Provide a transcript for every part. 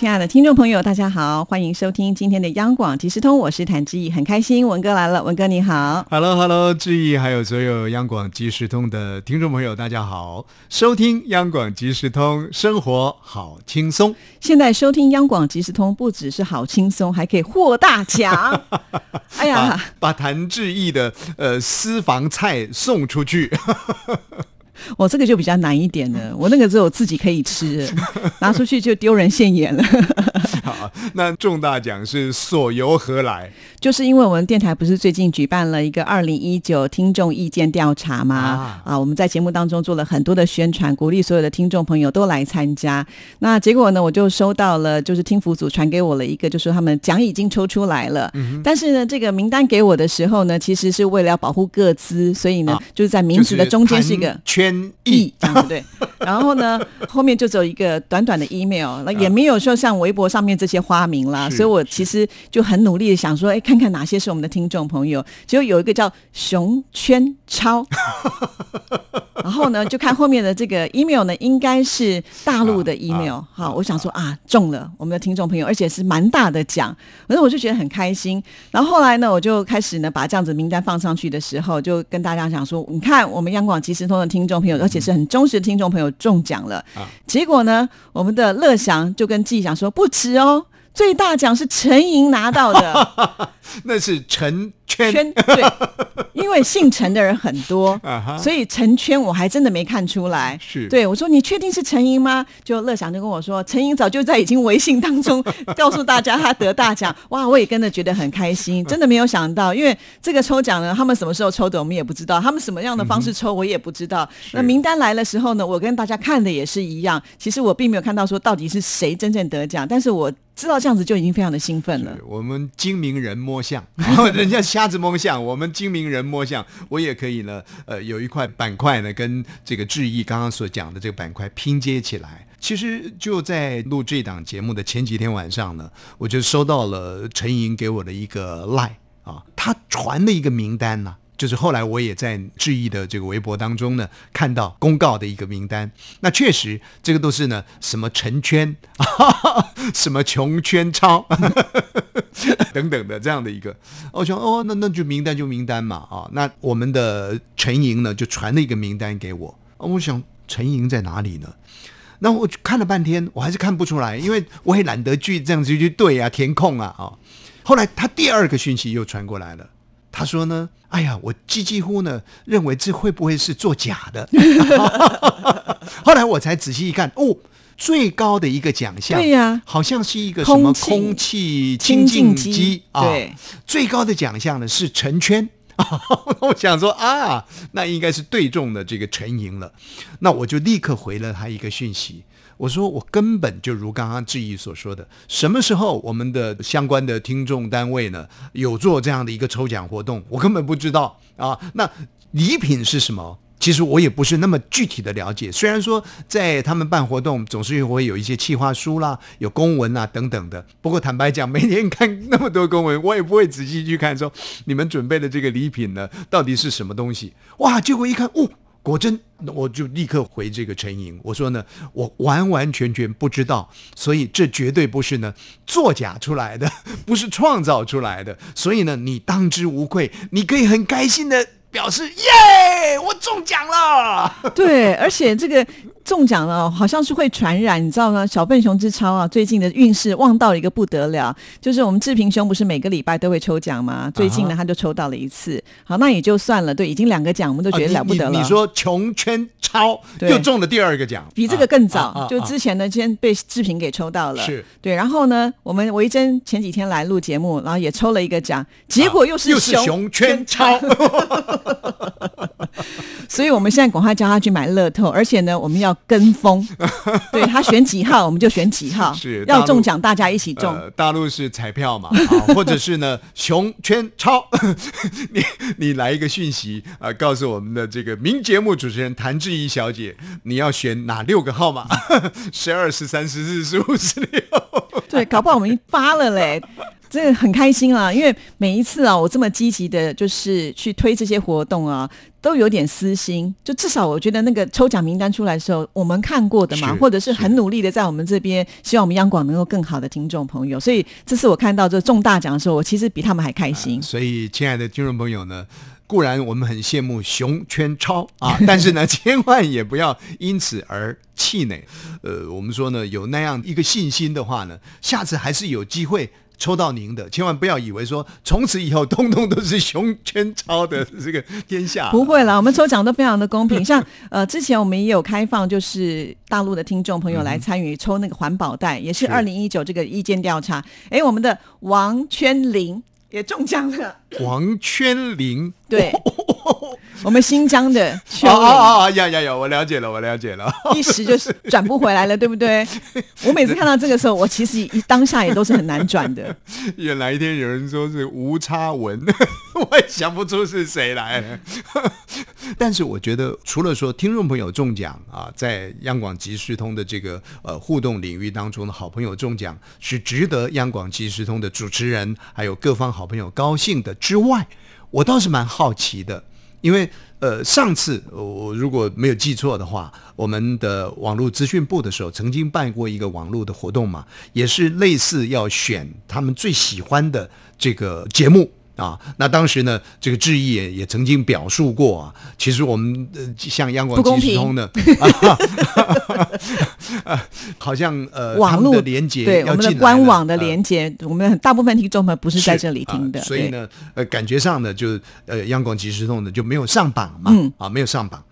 亲爱的听众朋友，大家好，欢迎收听今天的央广即时通，我是谭志毅，很开心文哥来了，文哥你好，Hello Hello，志毅还有所有央广即时通的听众朋友，大家好，收听央广即时通，生活好轻松。现在收听央广即时通，不只是好轻松，还可以获大奖。哎呀，把谭志毅的呃私房菜送出去。我这个就比较难一点了，我那个只有自己可以吃，拿出去就丢人现眼了。好，那重大奖是所由何来？就是因为我们电台不是最近举办了一个二零一九听众意见调查吗？啊，我们在节目当中做了很多的宣传，鼓励所有的听众朋友都来参加。那结果呢，我就收到了，就是听福组传给我了一个，就说他们奖已经抽出来了。但是呢，这个名单给我的时候呢，其实是为了要保护各资，所以呢，就是在名字的中间是一个圈意，这样子对。然后呢，后面就只有一个短短的 email，那也没有说像微博上面这些花名啦。所以我其实就很努力的想说，哎。看看哪些是我们的听众朋友，结果有一个叫熊圈超，然后呢，就看后面的这个 email 呢，应该是大陆的 email。好，我想说啊，中了我们的听众朋友，而且是蛮大的奖，反正我就觉得很开心。然后后来呢，我就开始呢把这样子名单放上去的时候，就跟大家讲说，你看我们央广即时通的听众朋友，而且是很忠实的听众朋友中奖了。结果呢，我们的乐祥就跟记者讲说，不迟哦。最大奖是陈莹拿到的，那是陈圈圈对，因为姓陈的人很多，所以陈圈我还真的没看出来。是对我说：“你确定是陈莹吗？”就乐祥就跟我说：“陈莹早就在已经微信当中 告诉大家他得大奖。”哇，我也跟着觉得很开心，真的没有想到，因为这个抽奖呢，他们什么时候抽的我们也不知道，他们什么样的方式抽我也不知道。那名单来的时候呢，我跟大家看的也是一样。其实我并没有看到说到底是谁真正得奖，但是我。知道这样子就已经非常的兴奋了。我们精明人摸像，人家瞎子摸象，我们精明人摸象，我也可以呢。呃，有一块板块呢，跟这个志毅刚刚所讲的这个板块拼接起来。其实就在录这档节目的前几天晚上呢，我就收到了陈莹给我的一个 lie 啊，他传的一个名单呢。就是后来我也在志毅的这个微博当中呢，看到公告的一个名单。那确实，这个都是呢，什么陈圈啊，什么穷圈超 等等的这样的一个。我想，哦，那那就名单就名单嘛，啊，那我们的陈莹呢就传了一个名单给我。我想陈莹在哪里呢？那我看了半天，我还是看不出来，因为我也懒得去这样子去对啊，填空啊，啊。后来他第二个讯息又传过来了。他说呢，哎呀，我几几乎呢认为这会不会是作假的？后来我才仔细一看，哦，最高的一个奖项，对呀，好像是一个什么空气清净机啊。对，最高的奖项呢是陈圈。我想说啊，那应该是对中的这个陈莹了。那我就立刻回了他一个讯息。我说我根本就如刚刚志毅所说的，什么时候我们的相关的听众单位呢有做这样的一个抽奖活动，我根本不知道啊。那礼品是什么？其实我也不是那么具体的了解。虽然说在他们办活动总是会有一些企划书啦、有公文啊等等的。不过坦白讲，每天看那么多公文，我也不会仔细去看说你们准备的这个礼品呢到底是什么东西。哇，结果一看，哦。果真，我就立刻回这个陈莹，我说呢，我完完全全不知道，所以这绝对不是呢作假出来的，不是创造出来的，所以呢，你当之无愧，你可以很开心的表示，耶，我中奖了。对，而且这个。中奖了，好像是会传染，你知道吗？小笨熊之超啊，最近的运势旺到了一个不得了。就是我们志平兄不是每个礼拜都会抽奖吗？最近呢，他就抽到了一次。好，那也就算了。对，已经两个奖，我们都觉得了不得了。你说穷圈超又中了第二个奖，比这个更早。就之前呢，先被志平给抽到了。是对，然后呢，我们维珍前几天来录节目，然后也抽了一个奖，结果又是熊圈超。所以我们现在赶快叫他去买乐透，而且呢，我们要。跟风，对他选几号我们就选几号，是要中奖大家一起中。呃，大陆是彩票嘛，啊，或者是呢熊圈超，你你来一个讯息啊、告诉我们的这个名节目主持人谭志怡小姐，你要选哪六个号码？十二、十三、十四、十五、十六。对，搞不好我们一发了嘞。真的很开心啊，因为每一次啊，我这么积极的，就是去推这些活动啊，都有点私心。就至少我觉得那个抽奖名单出来的时候，我们看过的嘛，或者是很努力的在我们这边，希望我们央广能够更好的听众朋友。所以这次我看到这中大奖的时候，我其实比他们还开心。所以，亲爱的听众朋友呢，固然我们很羡慕熊圈超啊，但是呢，千万也不要因此而气馁。呃，我们说呢，有那样一个信心的话呢，下次还是有机会。抽到您的，千万不要以为说从此以后通通都是熊圈超的这个天下。不会啦，我们抽奖都非常的公平。像呃，之前我们也有开放，就是大陆的听众朋友来参与抽那个环保袋，也是是二零一九这个意见调查。哎，我们的王圈林也中奖了。王圈林，对，我们新疆的哦圈林。哦哦哦呀呀呀，我了解了，我了解了。一时就是转不回来了，对不对？我每次看到这个时候，我其实一当下也都是很难转的。原来一天有人说是吴差文，我也想不出是谁来了。但是我觉得，除了说听众朋友中奖啊，在央广即时通的这个呃互动领域当中的好朋友中奖是值得央广即时通的主持人还有各方好朋友高兴的之外，我倒是蛮好奇的，因为呃上次我如果没有记错的话，我们的网络资讯部的时候曾经办过一个网络的活动嘛，也是类似要选他们最喜欢的这个节目。啊，那当时呢，这个志毅也也曾经表述过啊，其实我们呃像央广即时通的，啊、好像呃网络的连接对我们的官网的连接，我们大部分听众们不是在这里听的，啊所以呢，呃，感觉上呢，就呃，央广即时通呢就没有上榜嘛，嗯啊，没有上榜。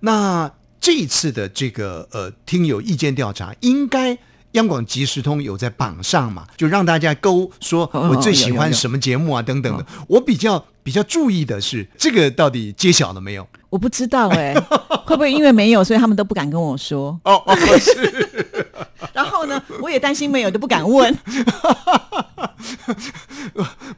那这一次的这个呃听友意见调查，应该央广即时通有在榜上嘛，就让大家勾说哦我最喜欢什么节目啊等等的。我比较比较注意的是，这个到底揭晓了没有？我不知道哎、会不会因为没有，所以他们都不敢跟我说？哦哦，是。然后呢，我也担心没有，都不敢问。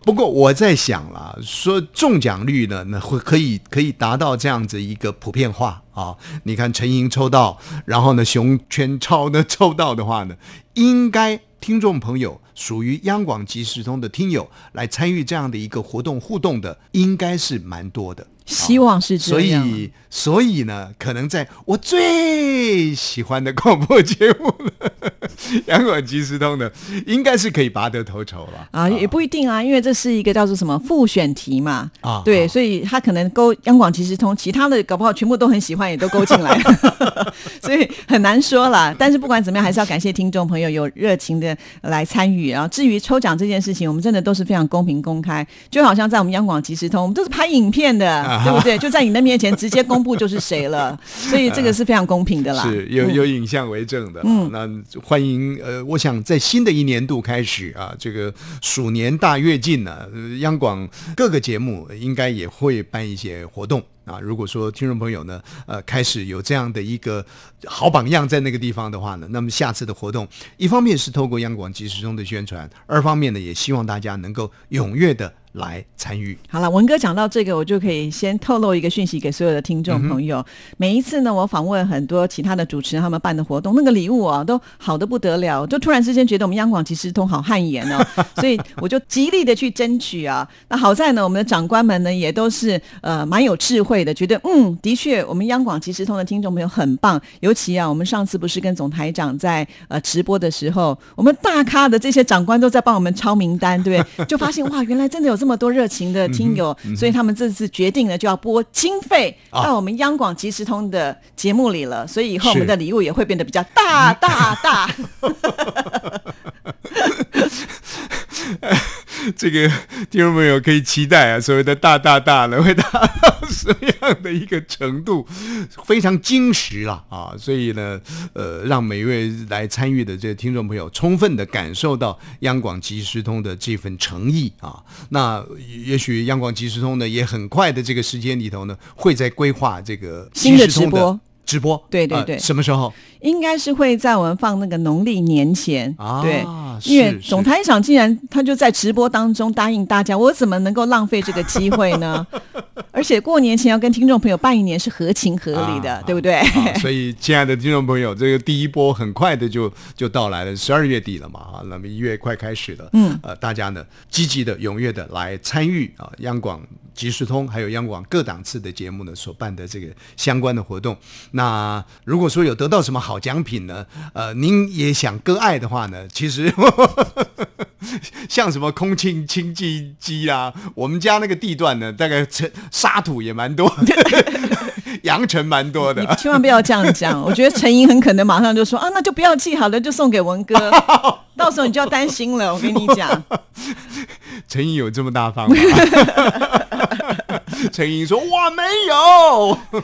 不过我在想啦，说中奖率呢，那会可以可以达到这样子一个普遍化啊。你看陈莹抽到，然后呢熊圈超呢抽到的话呢，应该听众朋友属于央广即时通的听友来参与这样的一个活动互动的，应该是蛮多的。希望是这样所。以，所以呢，可能在我最喜欢的广播节目了，央广即时通的，应该是可以拔得头筹了啊，也不一定啊，因为这是一个叫做什么复选题嘛，啊对，啊所以他可能勾央广即时通，其他的搞不好全部都很喜欢，也都勾进来，所以很难说了。但是不管怎么样，还是要感谢听众朋友有热情的来参与。然后至于抽奖这件事情，我们真的都是非常公平公开，就好像在我们央广即时通，我们都是拍影片的，对不对？就在你的面前直接公布就是谁了，所以这个是非常公平的啦。是有有影像为证的。嗯，那欢迎呃，我想在新的一年度开始啊，这个鼠年大跃进呢、呃央广各个节目应该也会办一些活动。啊，如果说听众朋友呢，呃，开始有这样的一个好榜样在那个地方的话呢，那么下次的活动，一方面是透过央广即时中的宣传，二方面呢，也希望大家能够踊跃的来参与。好了，文哥讲到这个，我就可以先透露一个讯息给所有的听众朋友。每一次呢，我访问很多其他的主持人，他们办的活动，那个礼物啊，都好的不得了，就突然之间觉得我们央广即时通好汗颜哦，所以我就极力的去争取啊。那好在呢，我们的长官们呢也都是呃蛮有智慧的，觉得嗯，的确我们央广即时通的听众朋友很棒，尤其啊，我们上次不是跟总台长在呃直播的时候，我们大咖的这些长官都在帮我们抄名单，对不对？就发现哇，原来真的有这么多热情的听友，所以他们这次决定呢就要拨经费啊。到我们央广即时通的节目里了，所以以后我们的礼物也会变得比较大大大。这个听众朋友可以期待啊，所谓的大大大呢，会达到什么样的一个程度？非常精实了啊！所以呢，呃，让每一位来参与的这个听众朋友，充分的感受到央广即时通的这份诚意啊。那也许央广即时通呢，也很快的这个时间里头呢，会在规划这个新的直播直播，呃对对对什么时候？应该是会在我们放那个农历年前，啊对，因为总台长竟然他就在直播当中答应大家，我怎么能够浪费这个机会呢？而且过年前要跟听众朋友拜一年是合情合理的，啊对不对？啊所以，亲爱的听众朋友，这个第一波很快的就就到来了，十二月底了嘛，啊，那么一月快开始了，嗯，呃，大家呢积极的、踊跃的来参与啊，央广即时通还有央广各档次的节目呢所办的这个相关的活动。那如果说有得到什么好奖品呢，呃，您也想割爱的话呢，其实。像什么空气清净机啊，我们家那个地段呢，大概尘沙土也蛮多的，扬尘蛮多的你。千万不要这样讲，我觉得陈莹很可能马上就说啊，那就不要寄好了，就送给文哥，到时候你就要担心了。我跟你讲，陈莹有这么大方吗？陈英说：“我没有，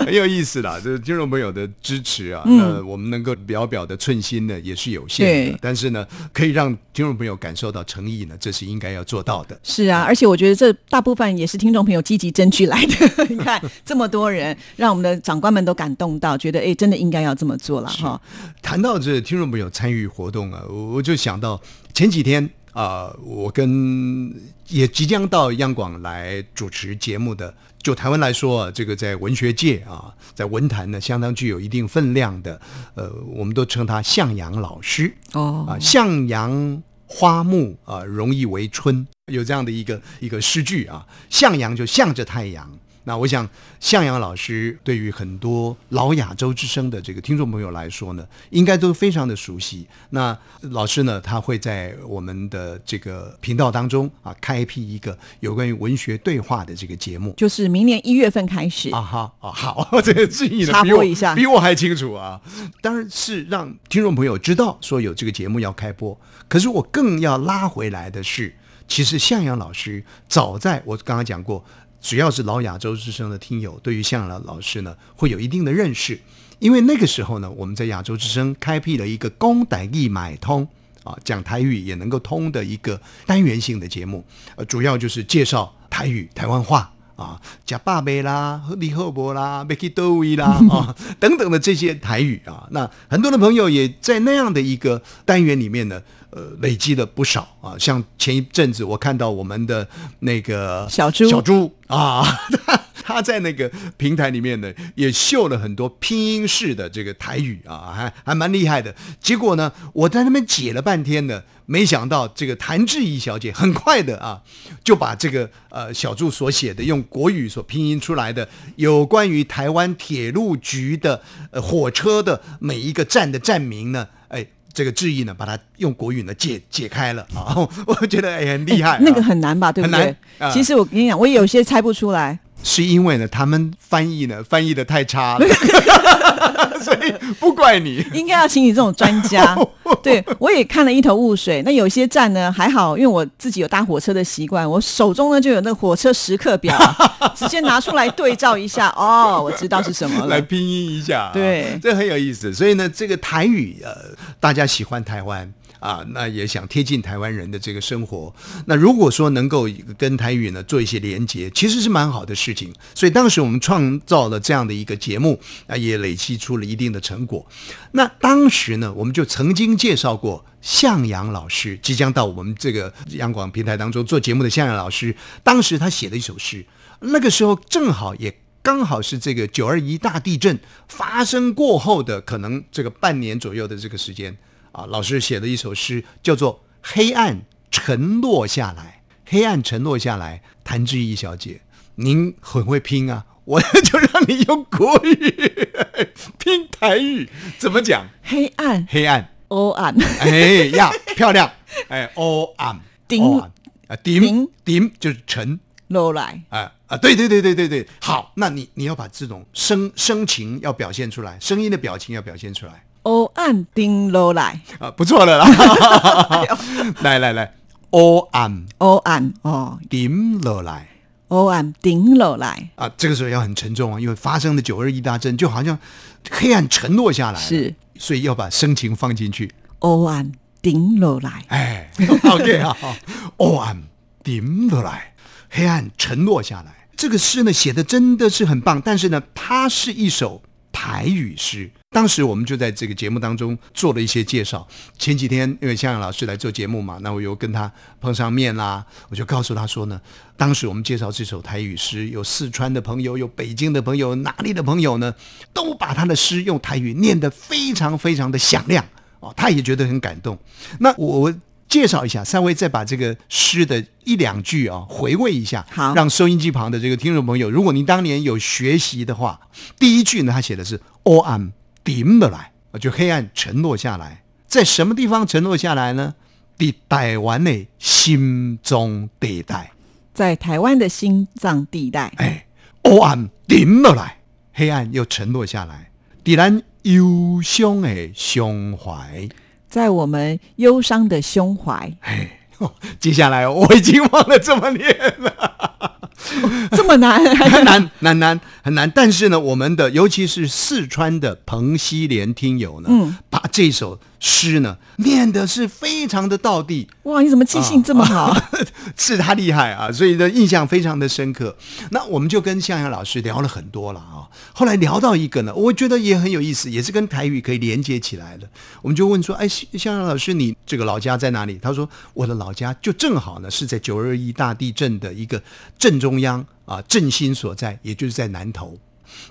很有意思啦。就是听众朋友的支持啊，那我们能够表表的寸心呢，也是有限的。但是呢，可以让听众朋友感受到诚意呢，这是应该要做到的。是啊，而且我觉得这大部分也是听众朋友积极争取来的。你看这么多人，让我们的长官们都感动到，觉得哎，真的应该要这么做了哈。谈到这听众朋友参与活动啊，我我就想到前几天啊、我跟也即将到央广来主持节目的，就台湾来说啊，这个在文学界啊，在文坛呢相当具有一定分量的，呃，我们都称他向阳老师哦啊，向阳花木啊，容易为春，有这样的一个一个诗句啊，向阳就向着太阳。那我想，向阳老师对于很多老亚洲之声的这个听众朋友来说呢，应该都非常的熟悉。那老师呢，他会在我们的这个频道当中啊，开辟一个有关于文学对话的这个节目。就是明年一月份开始，啊哈啊好，这个记忆呢插比我播一下比我还清楚啊。当然是让听众朋友知道说有这个节目要开播，可是我更要拉回来的是，其实向阳老师早在我刚刚讲过，只要是老亚洲之声的听友，对于向阳老师呢会有一定的认识，因为那个时候呢，我们在亚洲之声开辟了一个公台义买通。啊，讲台语也能够通的一个单元性的节目，呃，主要就是介绍台语、台湾话啊，假爸贝啦、李厚博啦、贝基多维啦啊 等等的这些台语啊，那很多的朋友也在那样的一个单元里面呢，呃，累积了不少啊。像前一阵子我看到我们的那个小猪小猪啊，他 他在那个平台里面呢，也秀了很多拼音式的这个台语啊，还还蛮厉害的。结果呢，我在那边解了半天呢，没想到这个谭志怡小姐很快的啊，就把这个呃小柱所写的用国语所拼音出来的有关于台湾铁路局的呃火车的每一个站的站名呢，哎。这个质疑呢，把它用国语呢解解开了啊，我觉得哎很厉害、啊那个很难吧，对不对很难？啊其实我跟你讲，我有些猜不出来。是因为呢，他们翻译呢翻译的太差了，所以不怪你。应该要请你这种专家。对我也看了一头雾水。那有些站呢还好，因为我自己有搭火车的习惯，我手中呢就有那个火车时刻表，直接拿出来对照一下。哦，我知道是什么了。来拼音一下、啊，对这很有意思。所以呢，这个台语呃，大家喜欢台湾啊，那也想贴近台湾人的这个生活。那如果说能够跟台语呢做一些连接，其实是蛮好的事情。所以当时我们创造了这样的一个节目啊，也累积出了一定的成果。那当时呢，我们就曾经介绍过。向阳老师即将到我们这个央广平台当中做节目的向阳老师，当时他写了一首诗，那个时候正好也刚好是这个九二一大地震发生过后的可能这个半年左右的这个时间啊，老师写的一首诗，叫做《黑暗沉落下来》。黑暗沉落下来，谭志毅小姐，您很会拼啊，我就让你用国语 拼台语，怎么讲？黑暗。黑暗，欧暗，哎呀，漂亮，哎，哦暗，顶。哦暗。啊，顶。顶。顶就是沉。落来。哎啊，对对对对对对，好，那你你要把这种声声情要表现出来，声音的表情要表现出来。欧暗顶落来，啊，不错了啦，来来来，哦暗欧暗哦，顶落来。欧暗顶落来，啊，这个时候要很沉重啊，因为发生的九二一大震就好像黑暗沉落下来，是，所以要把声情放进去，欧暗顶落来。哎，OK 啊，哦暗顶落来，黑暗沉落下来。这个诗呢写的真的是很棒，但是呢，它是一首台语诗。当时我们就在这个节目当中做了一些介绍。前几天因为向阳老师来做节目嘛，那我又跟他碰上面啦，我就告诉他说呢，当时我们介绍这首台语诗，有四川的朋友，有北京的朋友，哪里的朋友呢，都把他的诗用台语念得非常非常的响亮哦，他也觉得很感动。那我介绍一下，三位再把这个诗的一两句啊回味一下，好让收音机旁的这个听众朋友，如果您当年有学习的话，第一句呢，他写的是“黑暗顶了来”，就黑暗沉落下来，在什么地方沉落下来呢？在台湾的心中地带，在台湾的心脏地带，哎，黑暗顶了来，黑暗又沉落下来，在咱忧伤的胸怀。在我们忧伤的胸怀，哎，哦接下来我已经忘了这么念了，这么难，很 难难难很难。但是呢，我们的尤其是四川的彭西莲听友呢，嗯把这首诗呢念的是非常的到地，哇，你怎么记性这么好？是他厉害啊，所以呢印象非常的深刻。那我们就跟向阳老师聊了很多了啊。后来聊到一个呢，我觉得也很有意思，也是跟台语可以连接起来的。我们就问说，哎，向阳老师，你这个老家在哪里？他说，我的老家就正好呢是在九二一大地震的一个正中央啊，振兴所在，也就是在南投。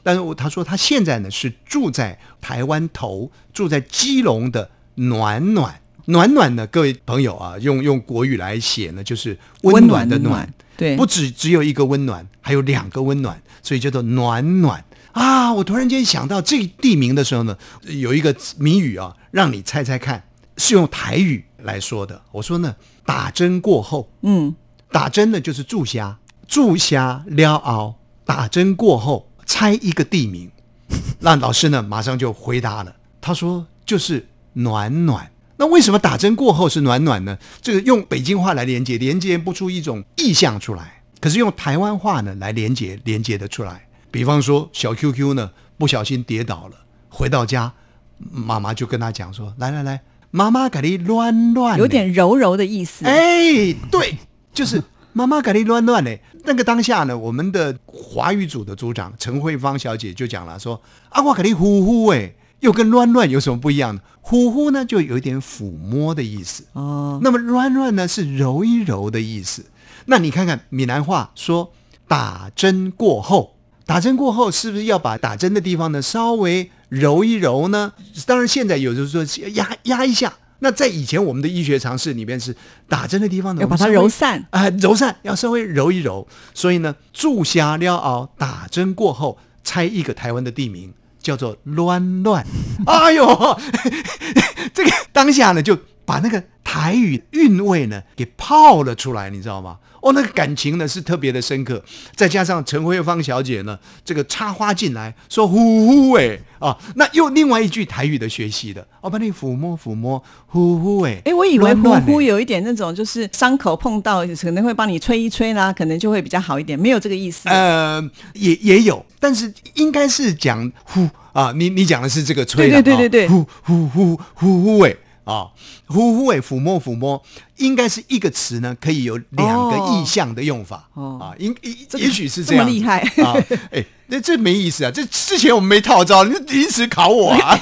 但是我他说他现在呢是住在台湾头，住在基隆的暖暖。暖暖呢，各位朋友啊，用用国语来写呢，就是温暖的暖，对，不只只有一个温暖，还有两个温暖，所以叫做暖暖啊！我突然间想到这个地名的时候呢，有一个谜语啊，让你猜猜看，是用台语来说的。我说呢，打针过后，嗯，打针呢就是注虾，注虾撩熬，打针过后猜一个地名，那老师呢马上就回答了，他说就是暖暖。那为什么打针过后是暖暖呢？这个用北京话来连接，连接不出一种意象出来。可是用台湾话呢来连接，连接得出来。比方说小 QQ 呢不小心跌倒了，回到家，妈妈就跟他讲说：“来来来，妈妈给你乱乱。”有点柔柔的意思。哎，对，就是妈妈给你乱乱嘞。那个当下呢，我们的华语组的组长陈慧芳小姐就讲了说：“啊，我给你呼呼哎，又跟乱乱有什么不一样呢？呼呼呢，就有一点抚摸的意思。哦，那么乱乱呢，是揉一揉的意思。那你看看闽南话说打针过后，打针过后是不是要把打针的地方呢稍微揉一揉呢？当然，现在有的说压压一下。那在以前我们的医学常识里面是打针的地方呢，要把它揉散。啊、揉散要稍微揉一揉。所以呢，注虾撩熬打针过后，猜一个台湾的地名叫做乱乱。哎呦，这个当下呢，就把那个台语韵味呢给泡了出来，你知道吗？哦，那个感情呢是特别的深刻，再加上陈慧芳小姐呢，这个插花进来说呼呼哎啊，那又另外一句台语的学习的，哦，把你抚摸抚摸呼呼哎，哎，我以为呼呼有一点那种，就是伤口碰到可能会帮你吹一吹啦，可能就会比较好一点，没有这个意思。呃，也也有，但是应该是讲呼啊，你你讲的是这个吹的，对对对对对。呼呼呼呼呼诶啊，呼呼诶，抚摸抚摸，应该是一个词呢，可以有两个意象的用法、哦。啊，应也也许是这这样么厉害啊，哎，那这没意思啊，这之前我们没套招，你临时考我啊，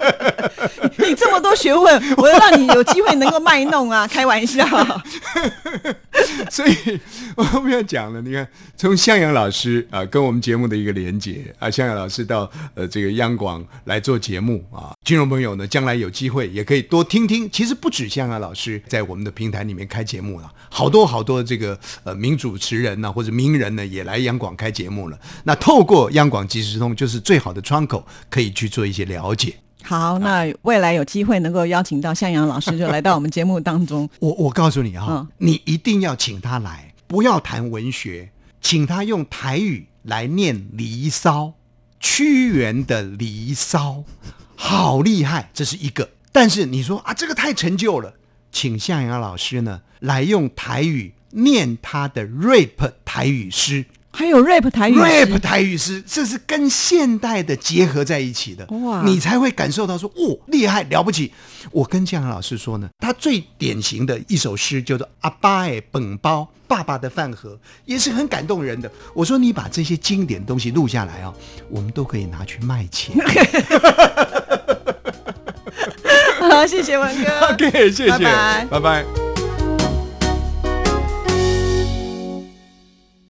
你这么多学问，我要让你有机会能够卖弄啊，开玩笑。所以我们要讲了，你看从向阳老师啊、跟我们节目的一个连接啊，向阳老师到呃这个央广来做节目啊，金融朋友呢将来有机会也可以多听听。其实不止向阳老师在我们的平台里面开节目了，好多好多这个呃名主持人呢、或者名人呢也来央广开节目了。那透过央广即时通就是最好的窗口，可以去做一些了解。好，那未来有机会能够邀请到向阳老师，就来到我们节目当中。我我告诉你啊、嗯你一定要请他来，不要谈文学，请他用台语来念《离骚》，屈原的《离骚》，好厉害，这是一个。但是你说啊，这个太陈旧了，请向阳老师呢来用台语念他的 rap 台语诗。还有 rap 台语诗 rap 台语诗，这是跟现代的结合在一起的，哇你才会感受到说，哦，厉害了不起。我跟江阳老师说呢，他最典型的一首诗叫做《阿爸的本包》，爸爸的饭盒，也是很感动人的。我说你把这些经典东西录下来哦，我们都可以拿去卖钱。好，谢谢文哥 OK，谢谢，拜拜拜拜